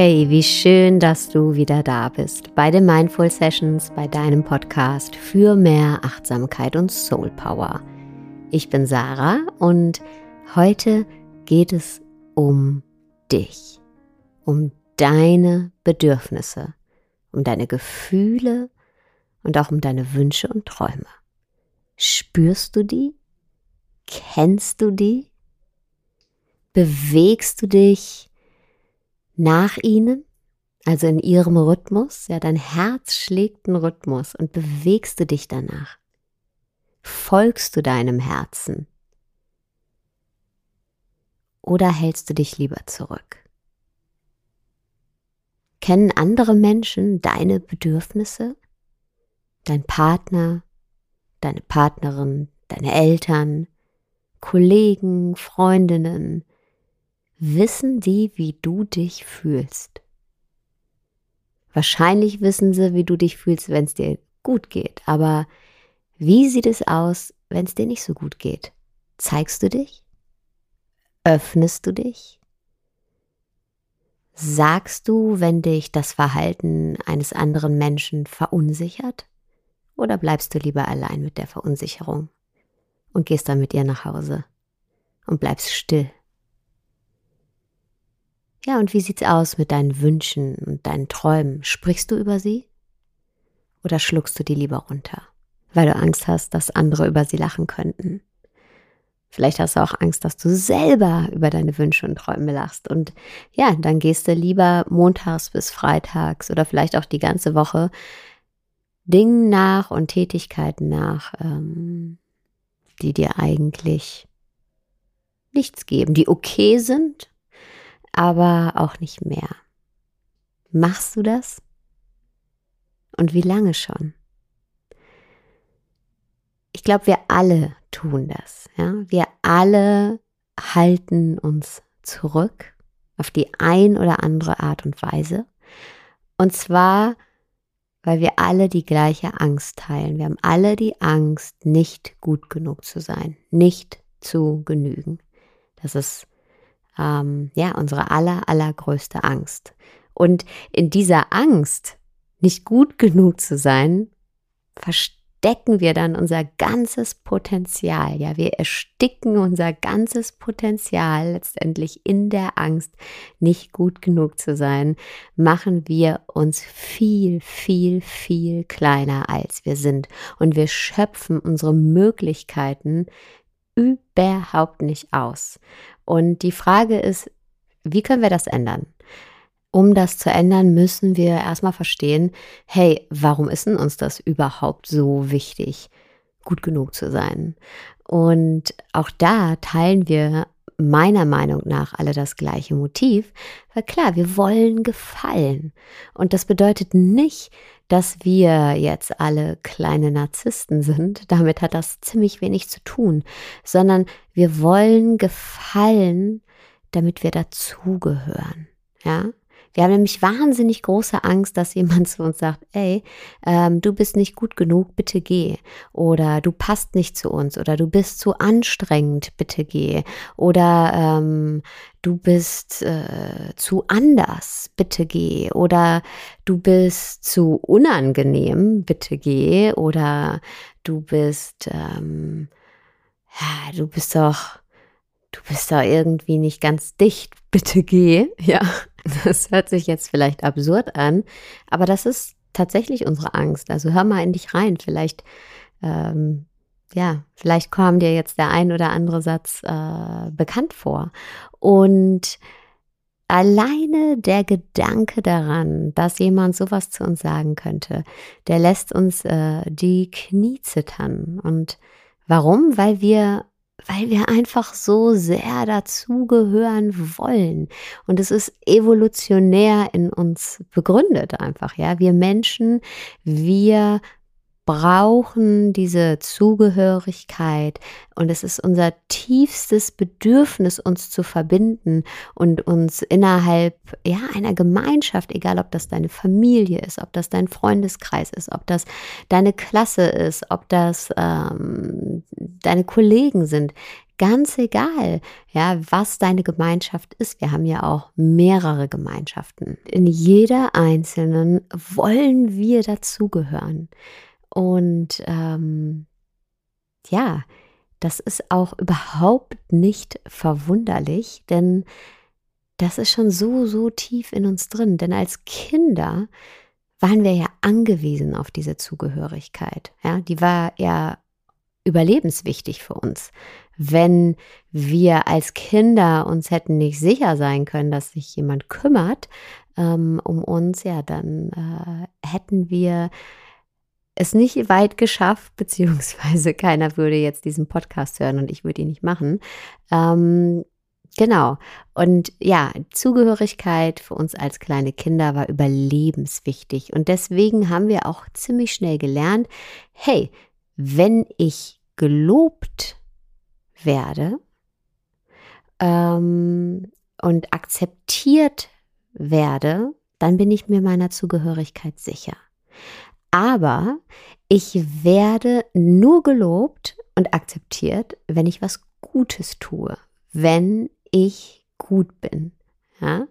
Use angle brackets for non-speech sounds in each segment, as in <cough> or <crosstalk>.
Hey, wie schön, dass du wieder da bist bei den Mindful Sessions, bei deinem Podcast für mehr Achtsamkeit und Soul Power. Ich bin Sarah und heute geht es um dich, um deine Bedürfnisse, um deine Gefühle und auch um deine Wünsche und Träume. Spürst du die? Kennst du die? Bewegst du dich nach ihnen, also in ihrem Rhythmus, ja, dein Herz schlägt einen Rhythmus und bewegst du dich danach. Folgst du deinem Herzen? Oder hältst du dich lieber zurück? Kennen andere Menschen deine Bedürfnisse? Dein Partner, deine Partnerin, deine Eltern, Kollegen, Freundinnen, wissen die, wie du dich fühlst. Wahrscheinlich wissen sie, wie du dich fühlst, wenn es dir gut geht, aber wie sieht es aus, wenn es dir nicht so gut geht? Zeigst du dich? Öffnest du dich? Sagst du, wenn dich das Verhalten eines anderen Menschen verunsichert? Oder bleibst du lieber allein mit der Verunsicherung und gehst dann mit ihr nach Hause und bleibst still? Ja, und wie sieht's aus mit deinen Wünschen und deinen Träumen? Sprichst du über sie? Oder schluckst du die lieber runter, weil du Angst hast, dass andere über sie lachen könnten? Vielleicht hast du auch Angst, dass du selber über deine Wünsche und Träume lachst. Und ja, dann gehst du lieber montags bis freitags oder vielleicht auch die ganze Woche Dingen nach und Tätigkeiten nach, ähm, die dir eigentlich nichts geben, die okay sind, aber auch nicht mehr. Machst du das? Und wie lange schon? Ich glaube, wir alle tun das. Ja? Wir alle halten uns zurück auf die ein oder andere Art und Weise. Und zwar, weil wir alle die gleiche Angst teilen. Wir haben alle die Angst, nicht gut genug zu sein, nicht zu genügen. Das ist ähm, ja, unsere aller, allergrößte Angst. Und in dieser Angst, nicht gut genug zu sein, verstecken wir dann unser ganzes Potenzial. Ja, wir ersticken unser ganzes Potenzial letztendlich in der Angst, nicht gut genug zu sein, machen wir uns viel, viel, viel kleiner als wir sind. Und wir schöpfen unsere Möglichkeiten überhaupt nicht aus. Und die Frage ist, wie können wir das ändern? Um das zu ändern, müssen wir erstmal verstehen, hey, warum ist denn uns das überhaupt so wichtig, gut genug zu sein? Und auch da teilen wir meiner Meinung nach alle das gleiche Motiv, weil klar, wir wollen gefallen. Und das bedeutet nicht, dass wir jetzt alle kleine Narzissten sind. <laughs> Damit hat das ziemlich wenig zu tun, sondern wir wollen gefallen, damit wir dazugehören. Ja, wir haben nämlich wahnsinnig große Angst, dass jemand zu uns sagt, ey, ähm, du bist nicht gut genug, bitte geh. Oder du passt nicht zu uns. Oder du bist zu anstrengend, bitte geh. Oder ähm, du bist äh, zu anders, bitte geh. Oder du bist zu unangenehm, bitte geh. Oder du bist, ähm, ja, du bist doch du bist da irgendwie nicht ganz dicht, bitte geh. <laughs> Ja, <laughs> das hört sich jetzt vielleicht absurd an, aber das ist tatsächlich unsere Angst. Also hör mal in dich rein. Vielleicht, ähm, ja, vielleicht kam dir jetzt der ein oder andere Satz äh, bekannt vor. Und alleine der Gedanke daran, dass jemand sowas zu uns sagen könnte, der lässt uns äh, die Knie zittern. Und warum? Weil wir weil wir einfach so sehr dazugehören wollen. Und es ist evolutionär in uns begründet einfach, ja. Wir Menschen, wir brauchen diese Zugehörigkeit und es ist unser tiefstes Bedürfnis, uns zu verbinden und uns innerhalb ja, einer Gemeinschaft, egal ob das deine Familie ist, ob das dein Freundeskreis ist, ob das deine Klasse ist, ob das ähm, deine Kollegen sind, Ganz egal, ja, was deine Gemeinschaft ist. Wir haben ja auch mehrere Gemeinschaften. In jeder einzelnen wollen wir dazugehören. Und ähm, ja, das ist auch überhaupt nicht verwunderlich, denn das ist schon so, so tief in uns drin. Denn als Kinder waren wir ja angewiesen auf diese Zugehörigkeit. Ja, die war ja überlebenswichtig für uns. Wenn wir als Kinder uns hätten nicht sicher sein können, dass sich jemand kümmert ähm, um uns, ja, dann äh, hätten wir es nicht weit geschafft, beziehungsweise <laughs> keiner würde jetzt diesen Podcast hören und ich würde ihn nicht machen. Ähm, Genau. Und ja, Zugehörigkeit für uns als kleine Kinder war überlebenswichtig. Und deswegen haben wir auch ziemlich schnell gelernt, hey, wenn ich gelobt werde ähm, und akzeptiert werde, dann bin ich mir meiner Zugehörigkeit sicher. Aber ich werde nur gelobt und akzeptiert, wenn ich was Gutes tue, wenn ich gut bin. Ja?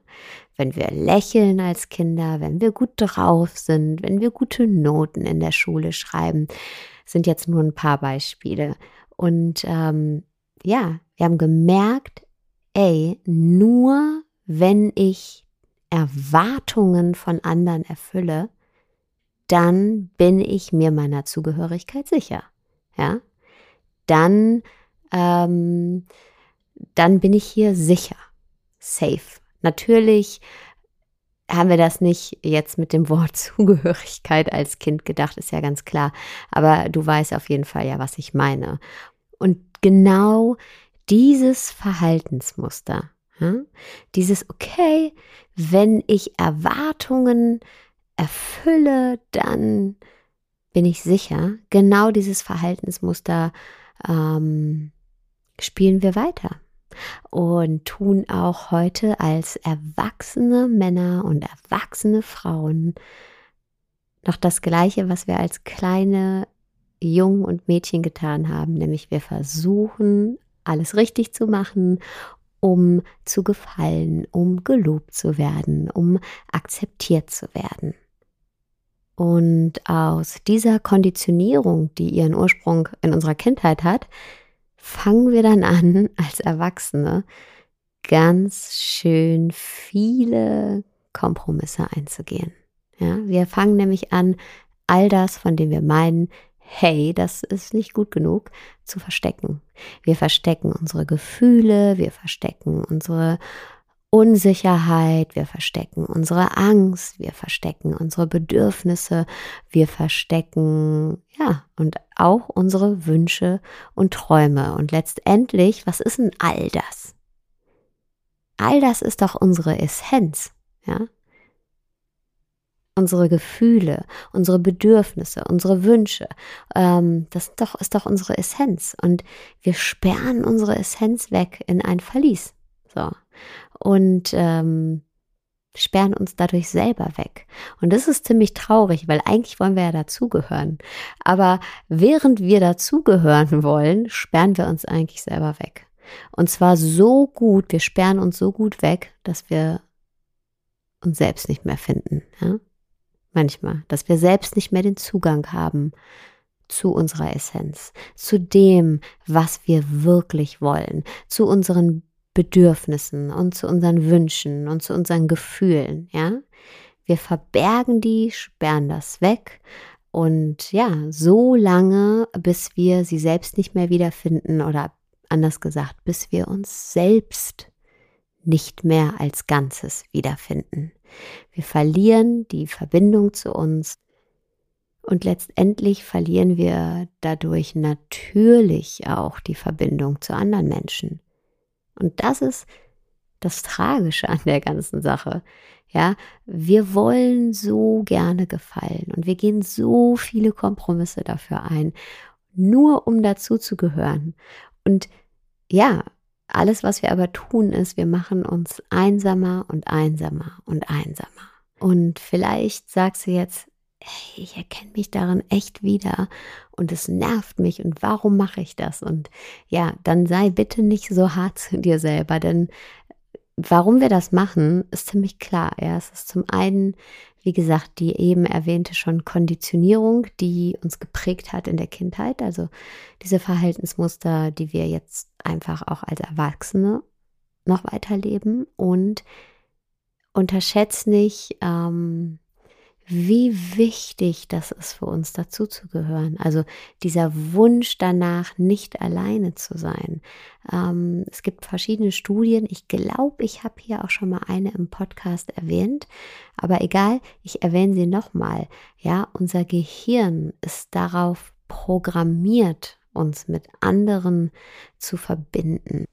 Wenn wir lächeln als Kinder, wenn wir gut drauf sind, wenn wir gute Noten in der Schule schreiben, sind jetzt nur ein paar Beispiele. Und ähm, ja, wir haben gemerkt, ey, nur wenn ich Erwartungen von anderen erfülle, dann bin ich mir meiner Zugehörigkeit sicher. Ja, dann ähm, dann bin ich hier sicher, safe. Natürlich haben wir das nicht jetzt mit dem Wort <laughs> Zugehörigkeit als Kind gedacht, ist ja ganz klar. Aber du weißt auf jeden Fall ja, was ich meine. Und genau dieses Verhaltensmuster, ja, dieses, okay, wenn ich Erwartungen erfülle, dann bin ich sicher, genau dieses Verhaltensmuster ähm, spielen wir weiter und tun auch heute als erwachsene Männer und erwachsene Frauen noch das Gleiche, was wir als kleine Jungen und Mädchen getan haben, nämlich wir versuchen, alles richtig zu machen, um zu gefallen, um gelobt zu werden, um akzeptiert zu werden. Und aus dieser Konditionierung, die ihren Ursprung in unserer Kindheit hat, fangen wir dann an, <laughs> als Erwachsene ganz schön viele Kompromisse einzugehen. Ja, wir fangen nämlich an, all das, von dem wir meinen, hey, das ist nicht gut genug, zu verstecken. Wir verstecken unsere Gefühle, wir verstecken unsere Unsicherheit, wir verstecken unsere Angst, wir verstecken unsere Bedürfnisse, wir verstecken, ja, und auch unsere Wünsche und Träume. Und letztendlich, was ist denn all das? All das ist doch unsere Essenz, ja? Unsere Gefühle, unsere Bedürfnisse, unsere Wünsche, ähm, das ist doch, ist doch unsere Essenz. Und wir sperren unsere Essenz weg in ein Verlies. So und ähm, sperren uns dadurch selber weg. Und das ist ziemlich traurig, weil eigentlich wollen wir ja dazugehören. Aber während wir dazugehören <laughs> wollen, sperren wir uns eigentlich selber weg. Und zwar so gut, wir sperren uns so gut weg, dass wir uns selbst nicht mehr finden. Ja? Manchmal, dass wir selbst nicht mehr den Zugang haben zu unserer Essenz, zu dem, was wir wirklich wollen, zu unseren Bedürfnissen und zu unseren Wünschen und zu unseren Gefühlen, ja. Wir verbergen die, sperren das weg und ja, so lange, bis wir sie selbst nicht mehr wiederfinden oder anders gesagt, bis wir uns selbst nicht mehr als Ganzes wiederfinden. Wir verlieren die Verbindung zu uns und letztendlich verlieren wir dadurch natürlich auch die Verbindung zu anderen Menschen. Und das ist das Tragische an der ganzen Sache. Ja, wir wollen so gerne gefallen und wir gehen so viele Kompromisse dafür ein, nur um dazu zu gehören. Und ja, alles, was wir aber tun, ist, wir machen uns einsamer und einsamer und einsamer. Und vielleicht sagst du jetzt, hey, ich erkenne mich darin echt wieder und es nervt mich und warum mache ich das? Und ja, dann sei bitte nicht so hart zu dir selber, denn warum wir das machen, ist ziemlich klar. Ja, es ist zum einen, wie gesagt, die eben erwähnte schon Konditionierung, die uns geprägt hat in der Kindheit. Also diese Verhaltensmuster, die wir jetzt einfach auch als Erwachsene noch weiterleben und unterschätzt nicht, ähm, wie wichtig das ist für uns dazu zu gehören. Also dieser Wunsch danach, nicht alleine zu sein. Ähm, es gibt verschiedene Studien. Ich glaube, ich habe hier auch schon mal eine im Podcast erwähnt. Aber egal, ich erwähne sie nochmal. Ja, unser Gehirn ist darauf programmiert, uns mit anderen zu verbinden.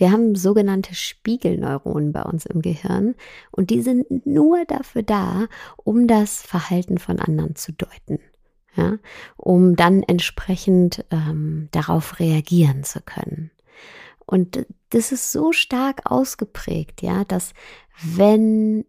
Wir haben sogenannte Spiegelneuronen bei uns im Gehirn und die sind nur dafür da, um das Verhalten von anderen zu deuten. Ja, um dann entsprechend ähm, darauf reagieren zu können. Und das ist so stark ausgeprägt, ja, dass wenn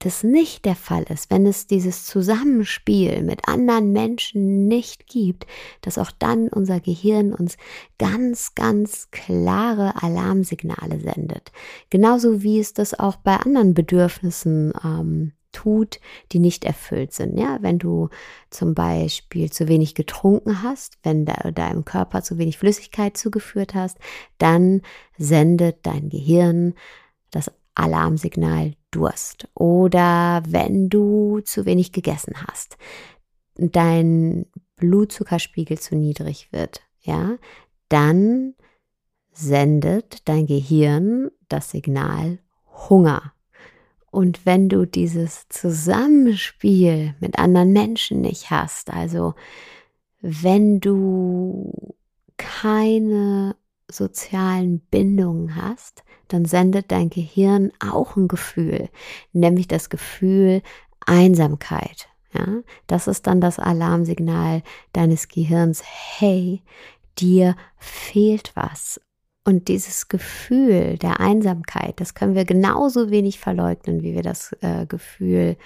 das nicht der Fall ist, wenn es dieses Zusammenspiel mit anderen Menschen nicht gibt, dass auch dann unser Gehirn uns ganz, ganz klare Alarmsignale sendet. Genauso wie es das auch bei anderen Bedürfnissen ähm, tut, die nicht erfüllt sind. Ja, wenn du zum Beispiel zu wenig getrunken hast, wenn de deinem Körper zu wenig Flüssigkeit zugeführt hast, dann sendet dein Gehirn das Alarmsignal Durst oder wenn du zu wenig gegessen hast, dein Blutzuckerspiegel zu niedrig wird, ja, dann sendet dein Gehirn das Signal Hunger. Und wenn du dieses Zusammenspiel mit anderen Menschen nicht hast, also wenn du keine sozialen Bindungen hast, dann sendet dein Gehirn auch ein Gefühl, nämlich das Gefühl Einsamkeit. Ja, das ist dann das Alarmsignal deines Gehirns. Hey, dir fehlt was. Und dieses Gefühl der Einsamkeit, das können wir genauso wenig verleugnen, wie wir das äh, Gefühl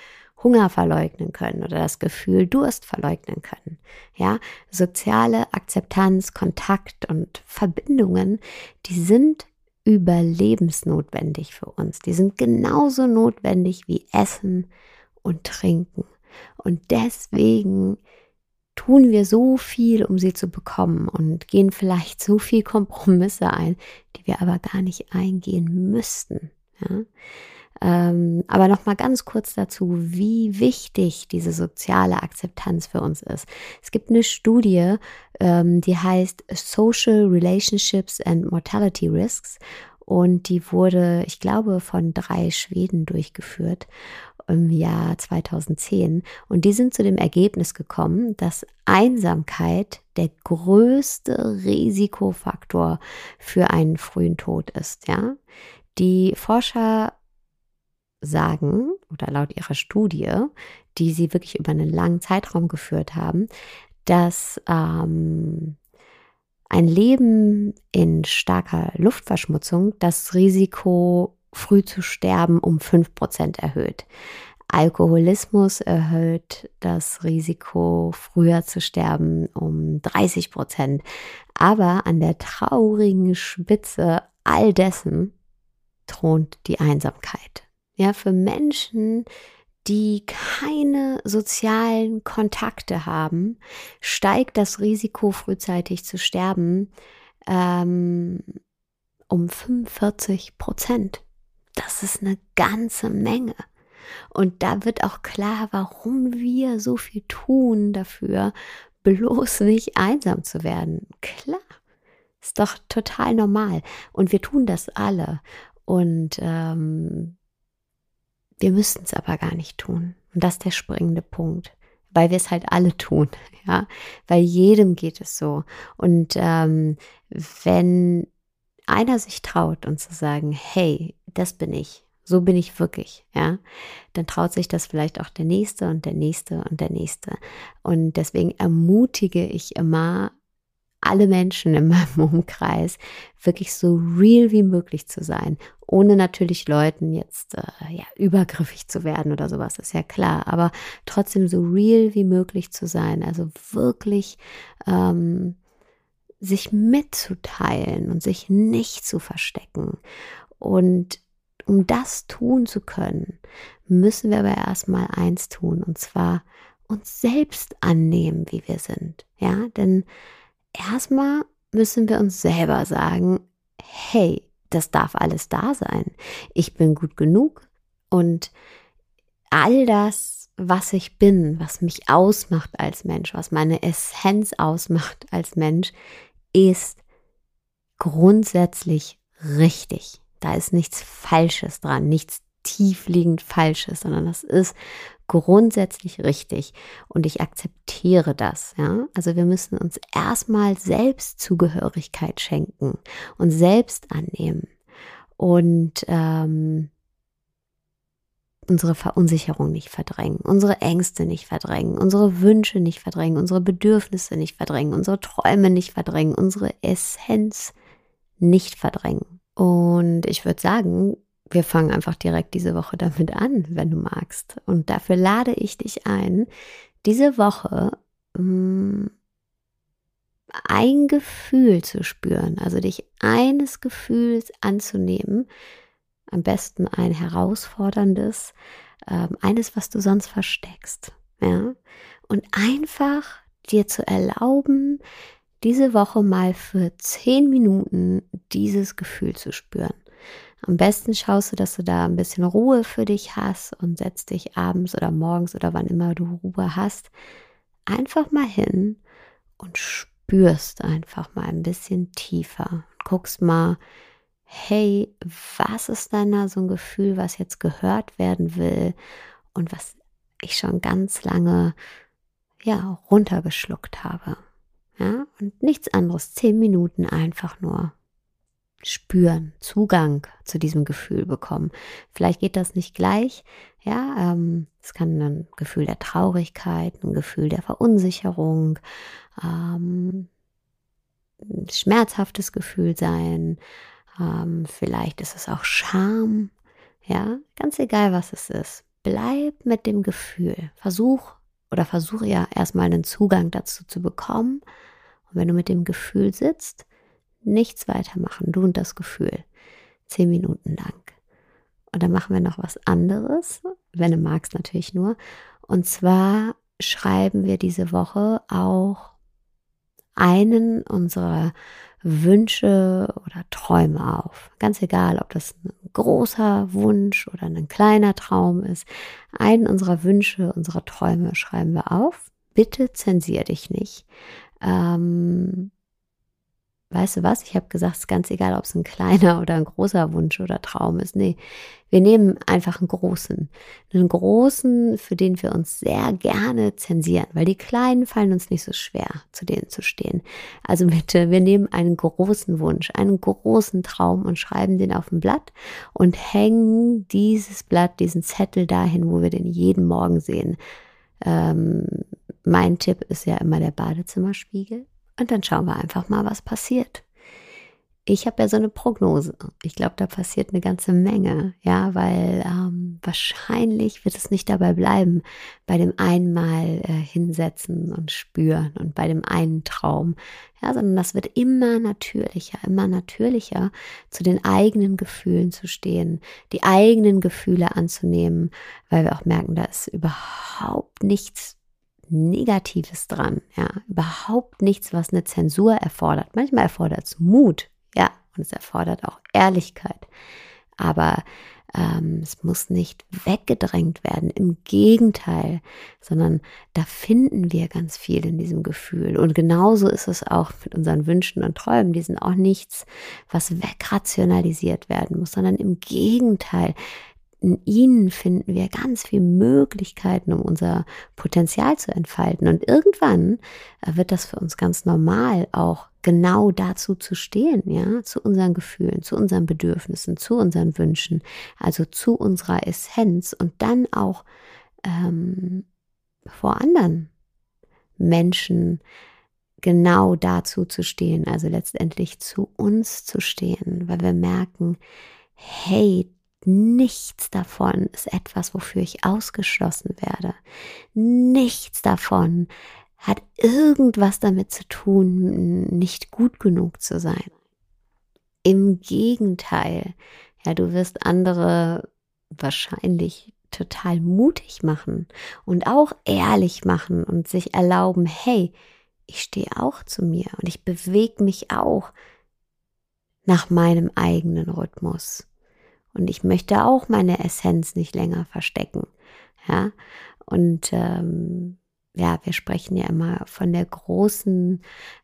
Hunger verleugnen können oder das Gefühl Durst verleugnen können. Ja, soziale Akzeptanz, Kontakt und Verbindungen, die sind überlebensnotwendig für uns. Die sind genauso notwendig wie Essen und Trinken. Und deswegen tun wir so viel, um sie zu bekommen und gehen vielleicht so viel Kompromisse ein, die wir aber gar nicht eingehen müssten. Ja? Ähm, aber noch mal ganz kurz dazu, wie wichtig diese soziale Akzeptanz für uns ist. Es gibt eine Studie, ähm, die heißt Social Relationships and Mortality Risks und die wurde, ich glaube, von drei Schweden durchgeführt im Jahr 2010 und die sind zu dem Ergebnis gekommen, dass Einsamkeit der größte Risikofaktor für einen frühen Tod ist, ja? Die Forscher sagen, oder laut ihrer Studie, die sie wirklich über einen langen Zeitraum geführt haben, dass ähm, ein Leben in starker Luftverschmutzung das Risiko, früh zu sterben, um 5% erhöht. Alkoholismus erhöht das Risiko, früher zu sterben, um 30 Prozent. Aber an der traurigen Spitze all dessen thront die Einsamkeit. Ja, für Menschen, die keine sozialen Kontakte haben, steigt das Risiko, frühzeitig zu sterben, ähm, um 45 Prozent. Das ist eine ganze Menge. Und da wird auch klar, warum wir so viel tun dafür, bloß nicht einsam zu werden. Klar, ist doch total normal. Und wir tun das alle. Und ähm, wir müssten es aber gar nicht tun. Und das ist der springende Punkt. Weil wir es halt alle tun, <laughs> ja. Weil jedem geht es so. Und ähm, wenn einer sich traut und zu sagen, hey, das bin ich, so bin ich wirklich, ja, dann traut sich das vielleicht auch der Nächste und der Nächste und der Nächste. Und deswegen ermutige ich immer, alle Menschen in meinem <laughs> Umkreis wirklich so real wie möglich zu sein, ohne natürlich Leuten jetzt äh, ja übergriffig zu werden oder sowas, ist ja klar, aber trotzdem so real wie möglich zu sein, also wirklich ähm, sich mitzuteilen und sich nicht zu verstecken. Und um das tun zu können, müssen wir aber erstmal eins tun, und zwar uns selbst annehmen, wie wir sind. Ja, denn erstmal müssen wir uns selber sagen, hey, das darf alles da sein. Ich bin gut genug und all das, was ich bin, was mich ausmacht als Mensch, was meine Essenz ausmacht als Mensch, ist grundsätzlich richtig. Da ist nichts Falsches dran, nichts tiefliegend Falsches, sondern das ist grundsätzlich richtig und ich akzeptiere das. Ja? Also wir müssen uns erstmal selbst Zugehörigkeit schenken und selbst annehmen und ähm, unsere Verunsicherung nicht verdrängen, unsere Ängste nicht verdrängen, unsere Wünsche nicht verdrängen, unsere Bedürfnisse nicht verdrängen, unsere Träume nicht verdrängen, unsere Essenz nicht verdrängen. Und ich würde sagen, wir fangen einfach direkt diese Woche damit an, wenn du magst. Und dafür lade ich dich ein, diese Woche mh, mm, ein Gefühl zu spüren, also dich eines Gefühls anzunehmen, am besten ein herausforderndes, äh, eines, was du sonst versteckst, ja, und einfach dir zu erlauben, diese Woche mal für zehn Minuten dieses Gefühl zu spüren. Am besten schaust du, dass du da ein bisschen Ruhe für dich hast und setzt dich abends oder morgens oder wann immer du Ruhe hast, einfach mal hin und spürst einfach mal ein bisschen tiefer. Guckst mal, hey, was ist denn da so ein Gefühl, was jetzt gehört werden will und was ich schon ganz lange ja runtergeschluckt habe. Ja, und nichts anderes, zehn Minuten einfach nur spüren, Zugang zu diesem Gefühl bekommen. Vielleicht geht das nicht gleich, ja, ähm, es kann ein Gefühl der Traurigkeit, ein Gefühl der Verunsicherung, ähm, ein schmerzhaftes Gefühl sein, ähm, vielleicht ist es auch Scham, ja, ganz egal was es ist. Bleib mit dem Gefühl, versuch oder versuche ja erstmal einen Zugang dazu zu bekommen. Und wenn du mit dem Gefühl sitzt, nichts weitermachen, du und das Gefühl. Zehn Minuten lang. Und dann machen wir noch was anderes, wenn du magst natürlich nur. Und zwar schreiben wir diese Woche auch einen unserer Wünsche oder Träume auf. Ganz egal, ob das ein großer Wunsch oder ein kleiner Traum ist. Einen unserer Wünsche, unserer Träume schreiben wir auf. Bitte zensier dich nicht. Ähm, weißt du was, ich habe gesagt, es ist ganz egal, ob es ein kleiner oder ein großer Wunsch oder Traum ist. Nee, wir nehmen einfach einen großen. Einen großen, für den wir uns sehr gerne zensieren, weil die kleinen fallen uns nicht so schwer, zu denen zu stehen. Also bitte, wir nehmen einen großen Wunsch, einen großen Traum und schreiben den auf ein Blatt und hängen dieses Blatt, diesen Zettel dahin, wo wir den jeden Morgen sehen. Ähm, mein Tipp ist ja immer der Badezimmerspiegel. Und dann schauen wir einfach mal, was passiert. Ich habe ja so eine Prognose. Ich glaube, da passiert eine ganze Menge, ja, weil ähm, wahrscheinlich wird es nicht dabei bleiben, bei dem einen Mal äh, hinsetzen und spüren und bei dem einen Traum, ja, sondern das wird immer natürlicher, immer natürlicher, zu den eigenen Gefühlen zu stehen, die eigenen Gefühle anzunehmen, weil wir auch merken, da ist überhaupt nichts Negatives dran, ja, überhaupt nichts, was eine Zensur erfordert. Manchmal erfordert es Mut, ja, und es erfordert auch Ehrlichkeit, aber ähm, es muss nicht weggedrängt werden, im Gegenteil, sondern da finden wir ganz viel in diesem Gefühl. Und genauso ist es auch mit unseren Wünschen und Träumen. Die sind auch nichts, was wegrationalisiert werden muss, sondern im Gegenteil, in ihnen finden wir ganz viele Möglichkeiten, um unser Potenzial zu entfalten. Und irgendwann äh, wird das für uns ganz normal, auch genau dazu zu stehen, ja, zu unseren Gefühlen, zu unseren Bedürfnissen, zu unseren Wünschen, also zu unserer Essenz und dann auch ähm, vor anderen Menschen genau dazu zu stehen, also letztendlich zu uns zu stehen, weil wir merken, hey, nichts davon ist etwas, wofür ich ausgeschlossen werde. Nichts davon hat irgendwas damit zu tun, nicht gut genug zu sein. Im Gegenteil, ja, du wirst andere wahrscheinlich total mutig machen und auch ehrlich machen und sich erlauben, hey, ich stehe auch zu mir und ich bewege mich auch nach meinem eigenen Rhythmus. Und ich möchte auch meine Essenz nicht länger verstecken. Ja, und ähm, ja, wir sprechen ja immer von der großen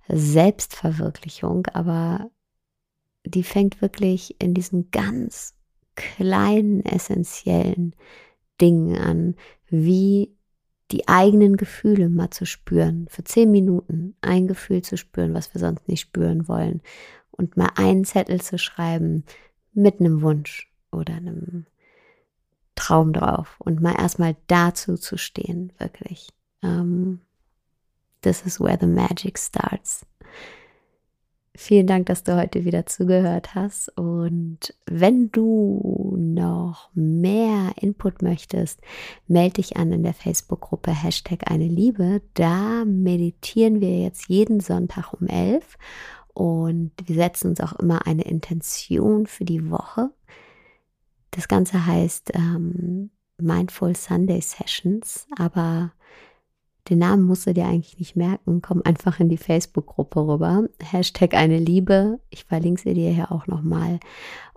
Selbstverwirklichung, aber die fängt wirklich in diesen ganz kleinen, essentiellen Dingen an, wie die eigenen Gefühle mal zu spüren, für zehn Minuten ein Gefühl zu spüren, was wir sonst nicht spüren wollen und mal einen Zettel zu schreiben mit einem Wunsch oder einem Traum drauf und mal erstmal dazu zu stehen, wirklich. Ähm, this is where the magic starts. Vielen Dank, dass du heute wieder zugehört hast. Und wenn du noch mehr Input möchtest, melde dich an in der Facebook-Gruppe Hashtag eine Liebe. Da meditieren wir jetzt jeden Sonntag um elf und wir setzen uns auch immer eine Intention für die Woche. Das Ganze heißt ähm, Mindful Sunday Sessions, aber den Namen musst du dir eigentlich nicht merken. Komm einfach in die Facebook-Gruppe rüber. Hashtag eine Liebe. Ich verlinke sie dir hier auch nochmal.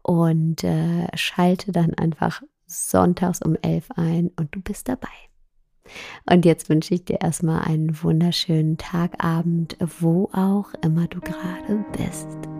Und äh, schalte dann einfach sonntags um elf ein und du bist dabei. Und jetzt wünsche ich dir erstmal einen wunderschönen Tagabend, wo auch immer du gerade bist.